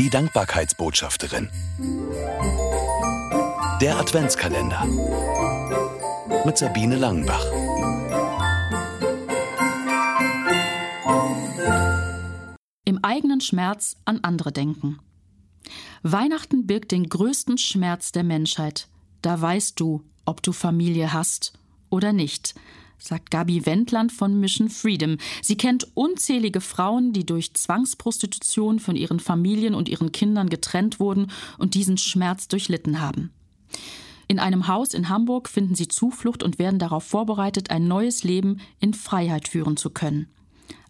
Die Dankbarkeitsbotschafterin. Der Adventskalender. Mit Sabine Langenbach. Im eigenen Schmerz an andere denken. Weihnachten birgt den größten Schmerz der Menschheit. Da weißt du, ob du Familie hast oder nicht sagt Gabi Wendland von Mission Freedom. Sie kennt unzählige Frauen, die durch Zwangsprostitution von ihren Familien und ihren Kindern getrennt wurden und diesen Schmerz durchlitten haben. In einem Haus in Hamburg finden sie Zuflucht und werden darauf vorbereitet, ein neues Leben in Freiheit führen zu können.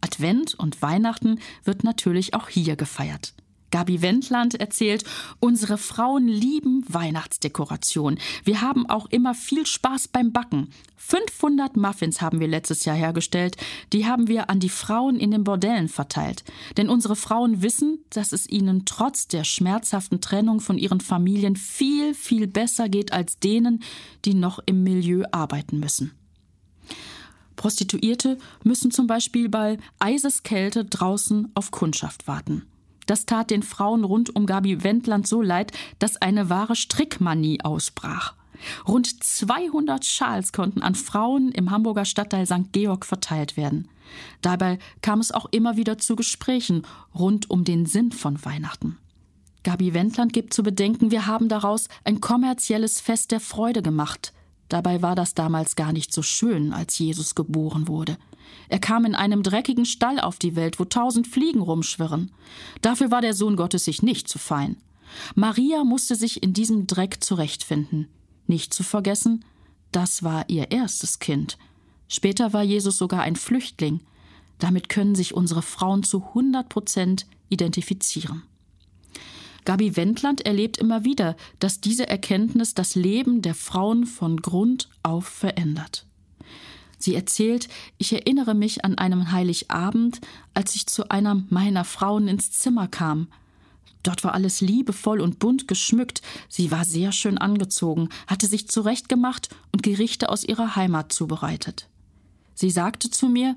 Advent und Weihnachten wird natürlich auch hier gefeiert. Gabi Wendland erzählt, unsere Frauen lieben Weihnachtsdekoration. Wir haben auch immer viel Spaß beim Backen. 500 Muffins haben wir letztes Jahr hergestellt. Die haben wir an die Frauen in den Bordellen verteilt. Denn unsere Frauen wissen, dass es ihnen trotz der schmerzhaften Trennung von ihren Familien viel, viel besser geht als denen, die noch im Milieu arbeiten müssen. Prostituierte müssen zum Beispiel bei Eiseskälte draußen auf Kundschaft warten. Das tat den Frauen rund um Gabi Wendland so leid, dass eine wahre Strickmanie ausbrach. Rund 200 Schals konnten an Frauen im Hamburger Stadtteil St. Georg verteilt werden. Dabei kam es auch immer wieder zu Gesprächen rund um den Sinn von Weihnachten. Gabi Wendland gibt zu bedenken, wir haben daraus ein kommerzielles Fest der Freude gemacht. Dabei war das damals gar nicht so schön, als Jesus geboren wurde. Er kam in einem dreckigen Stall auf die Welt, wo tausend Fliegen rumschwirren. Dafür war der Sohn Gottes sich nicht zu fein. Maria musste sich in diesem Dreck zurechtfinden. Nicht zu vergessen, das war ihr erstes Kind. Später war Jesus sogar ein Flüchtling. Damit können sich unsere Frauen zu 100 Prozent identifizieren. Gabi Wendland erlebt immer wieder, dass diese Erkenntnis das Leben der Frauen von Grund auf verändert. Sie erzählt, ich erinnere mich an einen Heiligabend, als ich zu einer meiner Frauen ins Zimmer kam. Dort war alles liebevoll und bunt geschmückt. Sie war sehr schön angezogen, hatte sich zurechtgemacht und Gerichte aus ihrer Heimat zubereitet. Sie sagte zu mir,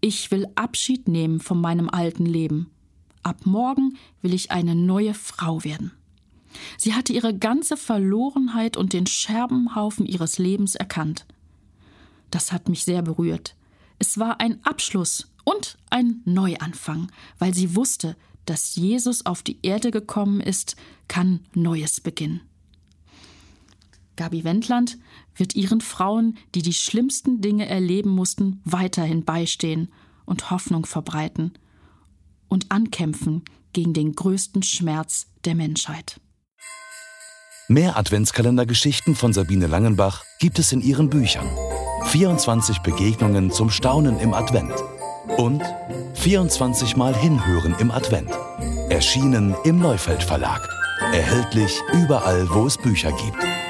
ich will Abschied nehmen von meinem alten Leben. Ab morgen will ich eine neue Frau werden. Sie hatte ihre ganze Verlorenheit und den Scherbenhaufen ihres Lebens erkannt. Das hat mich sehr berührt. Es war ein Abschluss und ein Neuanfang, weil sie wusste, dass Jesus auf die Erde gekommen ist, kann Neues beginnen. Gabi Wendland wird ihren Frauen, die die schlimmsten Dinge erleben mussten, weiterhin beistehen und Hoffnung verbreiten und ankämpfen gegen den größten Schmerz der Menschheit. Mehr Adventskalendergeschichten von Sabine Langenbach gibt es in ihren Büchern. 24 Begegnungen zum Staunen im Advent und 24 Mal Hinhören im Advent. Erschienen im Neufeld Verlag. Erhältlich überall, wo es Bücher gibt.